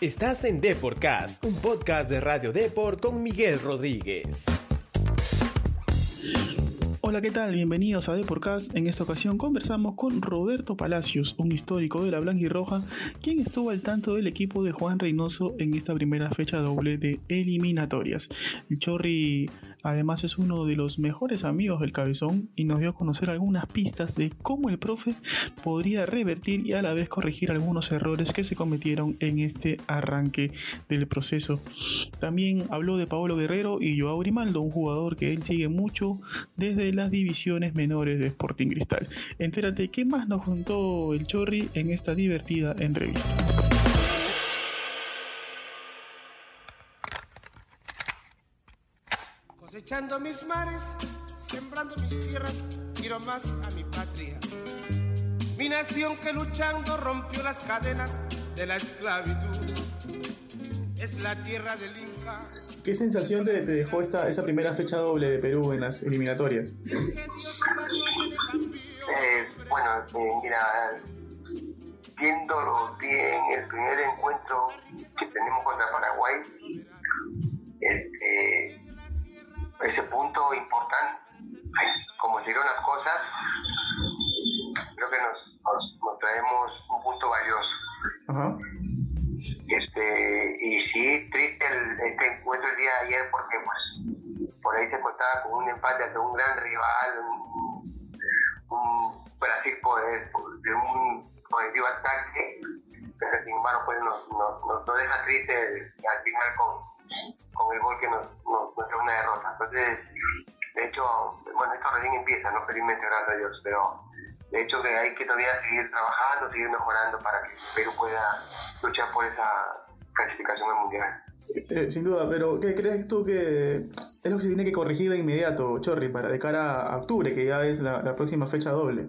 Estás en Deporcast, un podcast de Radio Deport con Miguel Rodríguez. Hola, ¿qué tal? Bienvenidos a Deporcast. En esta ocasión conversamos con Roberto Palacios, un histórico de la Blanca y Roja, quien estuvo al tanto del equipo de Juan Reynoso en esta primera fecha doble de eliminatorias. El Chorri además es uno de los mejores amigos del Cabezón y nos dio a conocer algunas pistas de cómo el profe podría revertir y a la vez corregir algunos errores que se cometieron en este arranque del proceso. También habló de Paolo Guerrero y Joao Grimaldo, un jugador que él sigue mucho desde las divisiones menores de Sporting Cristal. Entérate qué más nos contó el Chorri en esta divertida entrevista. Cosechando mis mares, sembrando mis tierras, quiero más a mi patria. Mi nación que luchando rompió las cadenas de la esclavitud. Es la tierra del Inca. ¿Qué sensación te, te dejó esta, esa primera fecha doble de Perú en las eliminatorias? Eh, bueno, eh, mira, viendo bien el primer encuentro que tenemos contra Paraguay, ese punto importante, como se dieron las cosas, creo que nos, nos, nos traemos un punto valioso. Ajá. Este, y sí, triste el, este encuentro el día de ayer porque pues por ahí se contaba con un empate ante un gran rival, un, un Brasil poder, de un colectivo ataque, pero sin embargo pues nos, nos, nos, deja triste al final con, con el gol que nos, nos, una derrota. Entonces, de hecho, bueno, esto recién empieza, no felizmente, gracias a Dios, pero de hecho que hay que todavía seguir trabajando, seguir mejorando para que Perú pueda luchar por esa clasificación al mundial. Eh, sin duda, pero ¿qué crees tú que es lo que se tiene que corregir de inmediato, Chorri, para de cara a octubre, que ya es la, la próxima fecha doble?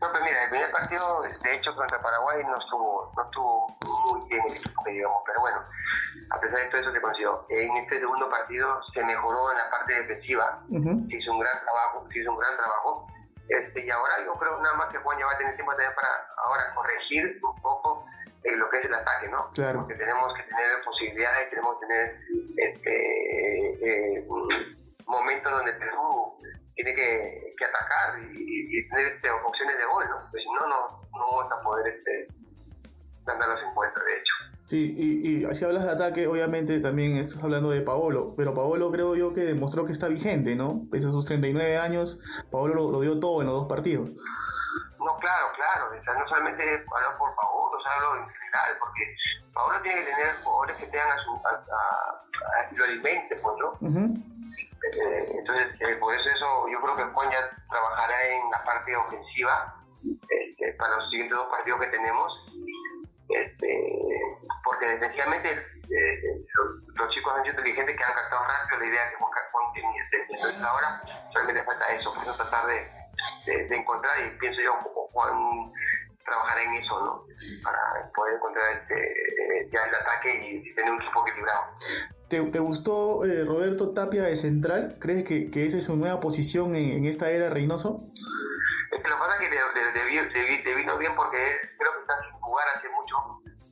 No, pues mira, el primer partido, de hecho, contra Paraguay no estuvo, no estuvo muy bien el equipo, digamos, pero bueno, a pesar de todo eso se consiguió. En este segundo partido se mejoró en la parte defensiva, se hizo un gran trabajo, se hizo un gran trabajo, este, y ahora yo creo nada más que Juan ya va a tener tiempo también para ahora corregir un poco eh, lo que es el ataque, ¿no? Claro. Porque tenemos que tener posibilidades, tenemos que tener este, eh, momentos donde Perú tiene que, que atacar y, y tener este, opciones de gol, ¿no? Porque si no, no, no vamos a poder este, ganar los encuentros, de hecho. Sí, y, y si hablas de ataque, obviamente también estás hablando de Paolo, pero Paolo creo yo que demostró que está vigente, ¿no? Pese a sus 39 años, Paolo lo, lo dio todo en los dos partidos. No, claro, claro. O sea, no solamente hablar por Paolo, o sea, hablo en general, porque Paolo tiene que tener jugadores que tengan a su. a, a, a- lo alimente, pues, ¿no? Eh, entonces, eh, por eso, eso yo creo que Juan ya trabajará en la parte ofensiva este, para los siguientes dos partidos que tenemos. Este, porque defensivamente eh, los, los chicos han sido inteligentes que han captado rápido la idea que Juan Juan tenía. Entonces ahora solamente falta eso, por eso tratar de, de, de encontrar y pienso yo Juan trabajará en eso, ¿no? Para poder encontrar este, ya el ataque y, tener un equipo equilibrado. ¿Te, te gustó eh, Roberto Tapia de central? ¿Crees que, que esa es su nueva posición en, en esta era Reynoso? Es que lo que pasa es que le, le- le vi- le vi- le vino bien porque él creo que está sin jugar hace.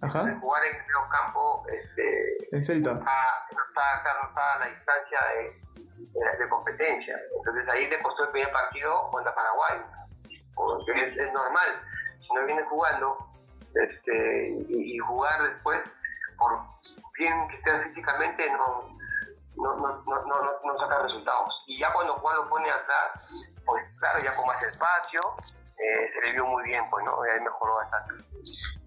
Ajá, jugar en el medio campo, este, en Celta. está, no, está, está- no está a la distancia de, competencia. Entonces ahí le costó el primer partido contra Paraguay. Porque es, es normal. Si no viene jugando este, y, y jugar después, por bien que esté físicamente, no, no, no, no, no, no- saca resultados. Y ya cuando Juan lo pone atrás, pues claro, ya con más espacio, eh, se le vio muy bien, pues, ¿no? Ahí mejoró bastante.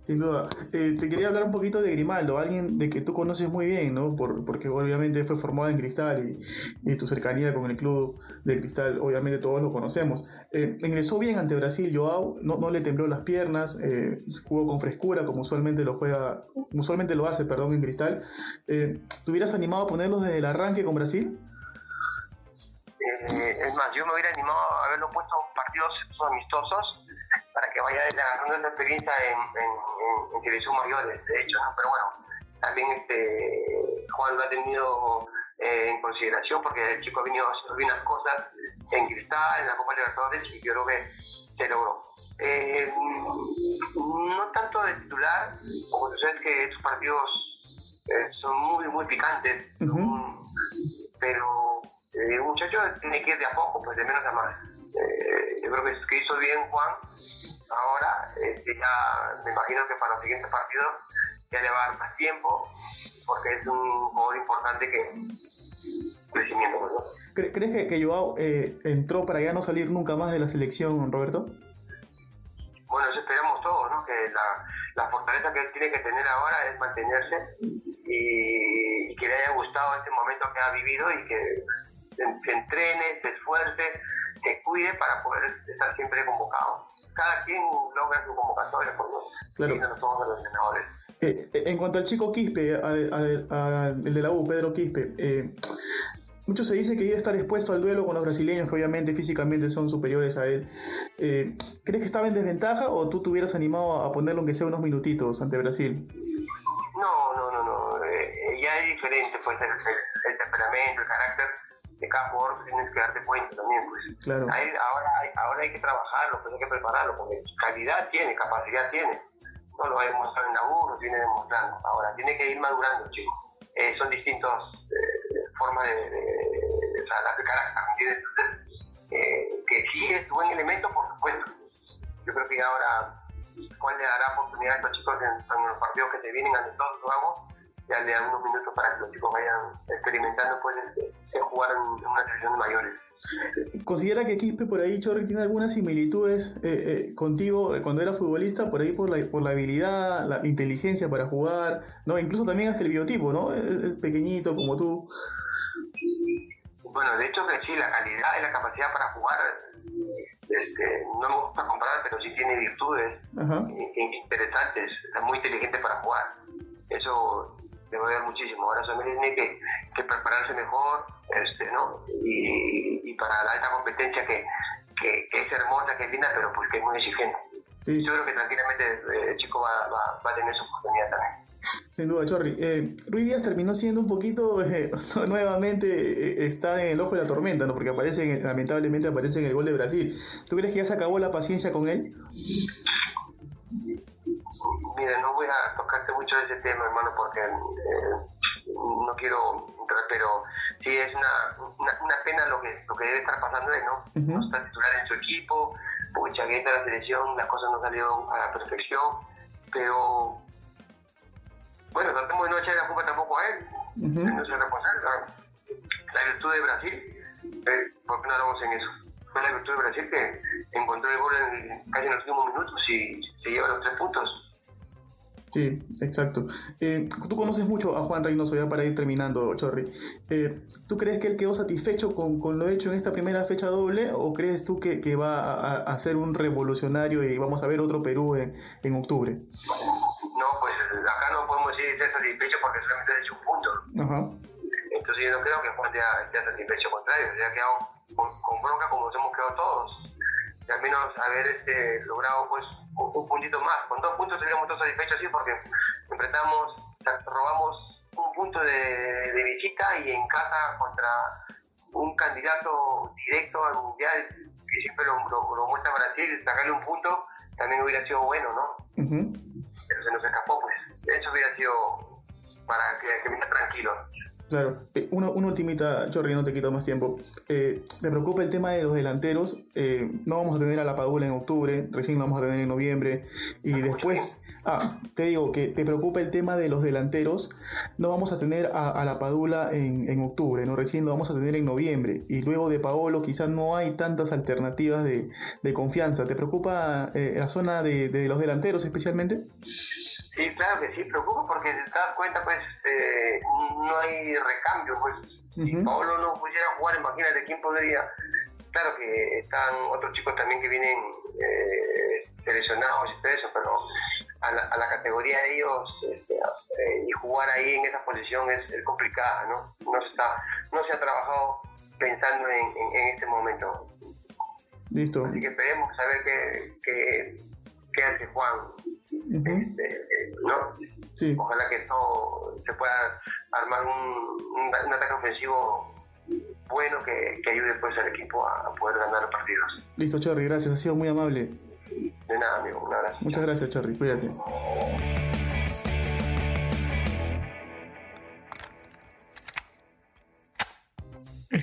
Sin duda. Eh, te quería hablar un poquito de Grimaldo, alguien de que tú conoces muy bien, ¿no? Por, porque obviamente fue formado en Cristal y, tu cercanía con el club de Cristal, obviamente todos lo conocemos. Eh, ingresó bien ante Brasil, Joao, no, le tembló las piernas, eh, jugó con frescura como usualmente lo juega, usualmente lo hace, perdón, en Cristal. Eh, ¿Te hubieras animado a ponerlos desde el arranque con Brasil? Eh, es más, yo me hubiera animado a haberlo puesto en partidos amistosos para que vaya agarrando esa experiencia en, en, en, en selección mayores, de hecho, ¿no? Pero bueno, también este Juan lo ha tenido eh, en consideración porque el chico ha venido haciendo bien las cosas en Cristal, en la Copa Libertadores y yo creo que se logró. Eh, no tanto de titular, como tú sabes que estos partidos eh, son muy, muy picantes, muchacho tiene que ir de a poco, pues de menos a más. Eh, yo creo que, que hizo bien Juan. Ahora, este, ya me imagino que para los siguientes partidos ya le va a dar más tiempo, porque es un jugador importante que crecimiento, pues, ¿no? ¿Cre- ¿Crees que, que Joao eh, entró para ya no salir nunca más de la selección, Roberto? Bueno, eso esperamos todos, ¿no? Que la, la fortaleza que él tiene que tener ahora es mantenerse y, y que le haya gustado este momento que ha vivido y que se, entrene, se esfuerce, se cuide para poder estar siempre convocado. Cada quien logra su convocatoria, por Claro. los entrenadores. Eh, eh, en cuanto al chico Quispe, a- a- a- el de la U, Pedro Quispe, eh, mucho se dice que iba a estar expuesto al duelo con los brasileños, que obviamente físicamente son superiores a él. Eh, ¿Crees que estaba en desventaja o tú te hubieras animado a ponerlo aunque sea unos minutitos ante Brasil? No, no, no, no. ya es diferente, pues, el- el temperamento, el carácter de cada jugador, tienes que darte cuenta también, pues. Claro. Ahora, hay, ahora hay que trabajarlo, pues hay que prepararlo, porque calidad tiene, capacidad tiene. No lo ha demostrado en la U, lo viene demostrando. Ahora, tiene que ir madurando, chicos. Eh, son distintas eh, formas de, de, de- o sea, las de carácter, eh, que sí es buen elemento, por supuesto. Yo creo que ahora, Juan le dará oportunidad a estos chicos en, en los partidos que se vienen todos los vamos, ya le dan unos minutos para que los chicos vayan experimentando pues, el, el jugar en, en una selección de mayores. ¿Considera que Quispe por ahí, Chorri, tiene algunas similitudes eh, eh, contigo eh, cuando era futbolista, por ahí por la, por la habilidad, la inteligencia para jugar, no incluso también hasta el biotipo, ¿no? Es, es pequeñito como tú. Bueno, de hecho que sí, la calidad y la capacidad para jugar, este, no me gusta comparar, pero sí tiene virtudes Ajá. interesantes, es muy inteligente para jugar. Eso le va a dar muchísimo. Ahora solamente tiene que, que prepararse mejor, este, ¿no? Y, y para la alta competencia que, que, que es hermosa, que es linda, pero pues que es muy exigente. Sí, Yo creo que tranquilamente eh, el chico va, va, va a tener su oportunidad también. sin duda, Chorri. Eh, Ruiz Díaz terminó siendo un poquito, eh, nuevamente eh, está en el ojo de la tormenta, ¿no? Porque aparece, en- lamentablemente aparece en el gol de Brasil. ¿Tú crees que ya se acabó la paciencia con él? Mira, no voy a tocarte mucho de ese tema, hermano, porque eh, no quiero entrar, pero sí es una, una, una pena lo que, lo que debe estar pasando él, ¿no? No está titular en su equipo, pucha, que la selección, las cosas no salieron a la perfección, pero bueno, tratemos de no echarle la culpa tampoco a él, no es el responsable, la, la virtud de Brasil, eh, ¿por qué no hablamos en eso? Fue la virtud de Brasil que encontró el gol en, casi en los últimos minutos y se lleva los tres puntos. Sí, exacto. Eh, tú conoces mucho a Juan Reynoso, ya para ir terminando, Chorri. Eh, ¿Tú crees que él quedó satisfecho con, con lo hecho en esta primera fecha doble o crees tú que, que va a, a ser un revolucionario y vamos a ver otro Perú en, en octubre? No, pues acá no podemos decir estar satisfecho porque solamente ha hecho un punto. Ajá. Entonces yo no creo que Juan esté satisfecho, contrario, se ha quedado con, con bronca como nos hemos quedado todos. Y al menos haber este, logrado pues un, un puntito más. Con dos puntos seríamos todos satisfechos, sí, porque enfrentamos, robamos un punto de, de visita y en casa contra un candidato directo al mundial que siempre lo, lo, lo muestra Brasil, sacarle un punto también hubiera sido bueno, ¿no? Pero se nos escapó, pues. Eso hubiera sido para que, que me esté tranquilo. Claro. Eh, una, una ultimita, Chorri, no te quito más tiempo. Eh, ¿Te preocupa el tema de los delanteros? Eh, no vamos a tener a la Padula en octubre, recién lo vamos a tener en noviembre. Y después, ah, te digo que te preocupa el tema de los delanteros. No vamos a tener a, a la Padula en, en octubre, ¿no? Recién lo vamos a tener en noviembre. Y luego de Paolo quizás no hay tantas alternativas de, de confianza. ¿Te preocupa eh, la zona de, de los delanteros especialmente? Sí, claro que sí, preocupa porque te das cuenta, pues, eh, no hay recambio, pues. Si Ujú. Paolo no pudiera jugar, imagínate quién podría. Claro que están otros chicos también que vienen eh, seleccionados y todo eso, pero a la, a la categoría de ellos este, eh, y jugar ahí en esa posición es, es complicada, ¿no? No se, está, no se ha trabajado pensando en, en- en este momento. Listo. Así que esperemos a ver qué, qué, hace Juan. Este, eh, ¿no? Sí. Ojalá que todo se pueda armar un, un, un ataque ofensivo bueno que, que ayude pues al equipo a, poder ganar los partidos. Listo, Chorri, gracias. Ha sido muy amable. De nada, amigo. Un abrazo. Muchas gracias, Chorri. Cuídate.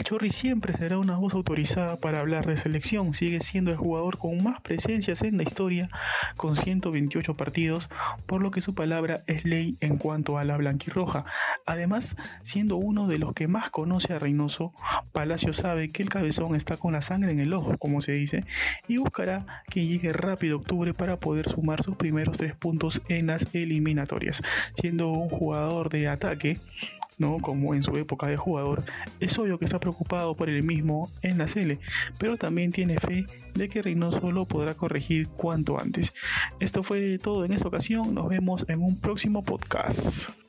Chorri siempre será una voz autorizada para hablar de selección. Sigue siendo el jugador con más presencias en la historia, con 128 partidos, por lo que su palabra es ley en cuanto a la blanquirroja. Además, siendo uno de los que más conoce a Reynoso, Palacio sabe que el cabezón está con la sangre en el ojo, como se dice, y buscará que llegue rápido octubre para poder sumar sus primeros tres puntos en las eliminatorias. Siendo un jugador de ataque, ¿no? Como en su época de jugador, es obvio que está preocupado por él mismo en la Cele, pero también tiene fe de que Reynoso lo podrá corregir cuanto antes. Esto fue todo en esta ocasión, nos vemos en un próximo podcast.